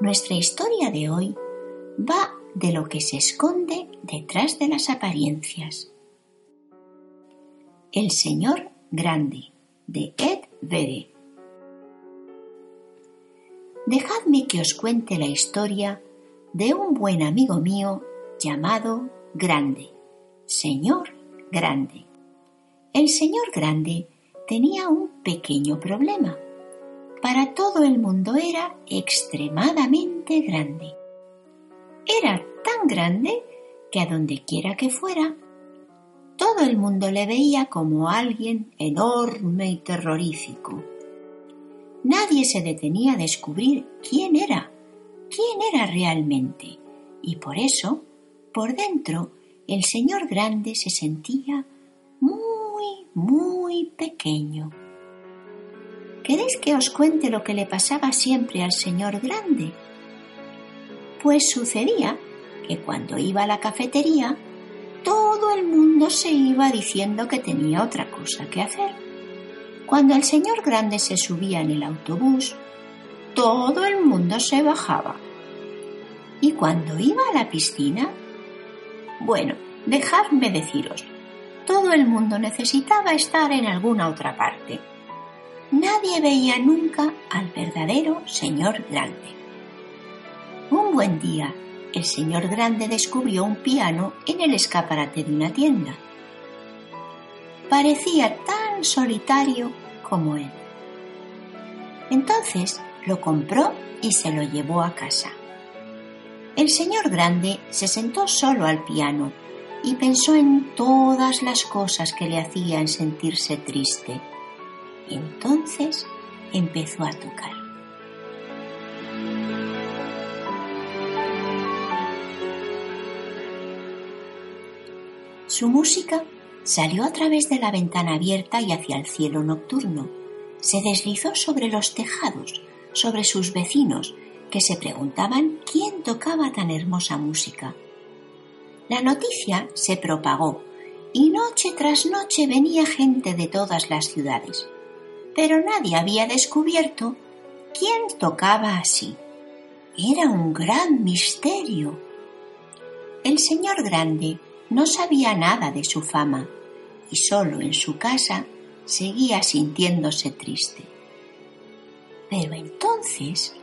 Nuestra historia de hoy va de lo que se esconde detrás de las apariencias. El Señor Grande, de Ed Vere. Dejadme que os cuente la historia de un buen amigo mío llamado Grande, Señor Grande. El Señor Grande tenía un pequeño problema. Para todo el mundo era extremadamente grande. Era tan grande que a donde quiera que fuera todo el mundo le veía como alguien enorme y terrorífico. Nadie se detenía a descubrir quién era, quién era realmente, y por eso, por dentro, el señor grande se sentía muy, muy pequeño. ¿Queréis que os cuente lo que le pasaba siempre al señor grande? Pues sucedía que cuando iba a la cafetería todo el mundo se iba diciendo que tenía otra cosa que hacer. Cuando el señor grande se subía en el autobús, todo el mundo se bajaba. Y cuando iba a la piscina, bueno, dejadme deciros, todo el mundo necesitaba estar en alguna otra parte. Nadie veía nunca al verdadero señor grande. Un buen día, el señor grande descubrió un piano en el escaparate de una tienda. Parecía tan solitario como él. Entonces lo compró y se lo llevó a casa. El señor grande se sentó solo al piano y pensó en todas las cosas que le hacían sentirse triste. Entonces empezó a tocar. Su música salió a través de la ventana abierta y hacia el cielo nocturno. Se deslizó sobre los tejados, sobre sus vecinos, que se preguntaban quién tocaba tan hermosa música. La noticia se propagó y noche tras noche venía gente de todas las ciudades, pero nadie había descubierto quién tocaba así. Era un gran misterio. El señor grande no sabía nada de su fama y solo en su casa seguía sintiéndose triste. Pero entonces,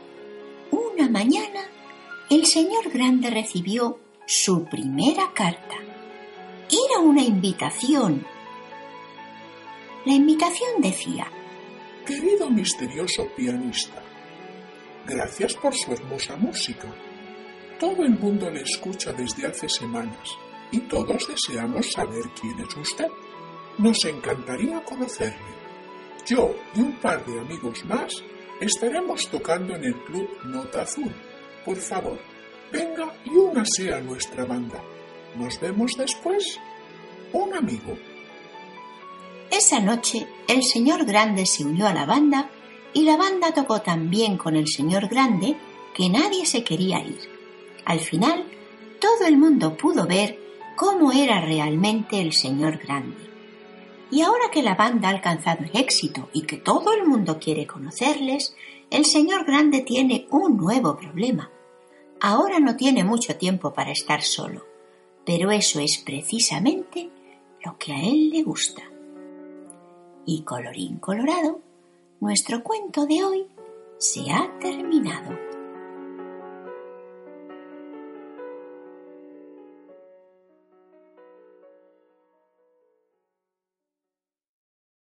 una mañana, el señor grande recibió su primera carta. Era una invitación. La invitación decía, Querido misterioso pianista, gracias por su hermosa música. Todo el mundo le escucha desde hace semanas y todos deseamos saber quién es usted. Nos encantaría conocerle. Yo y un par de amigos más estaremos tocando en el Club Nota Azul. Por favor, venga y únase a nuestra banda. Nos vemos después. Un amigo. Esa noche el señor Grande se unió a la banda y la banda tocó tan bien con el señor Grande que nadie se quería ir. Al final, todo el mundo pudo ver cómo era realmente el señor grande. Y ahora que la banda ha alcanzado el éxito y que todo el mundo quiere conocerles, el señor grande tiene un nuevo problema. Ahora no tiene mucho tiempo para estar solo, pero eso es precisamente lo que a él le gusta. Y colorín colorado, nuestro cuento de hoy se ha terminado.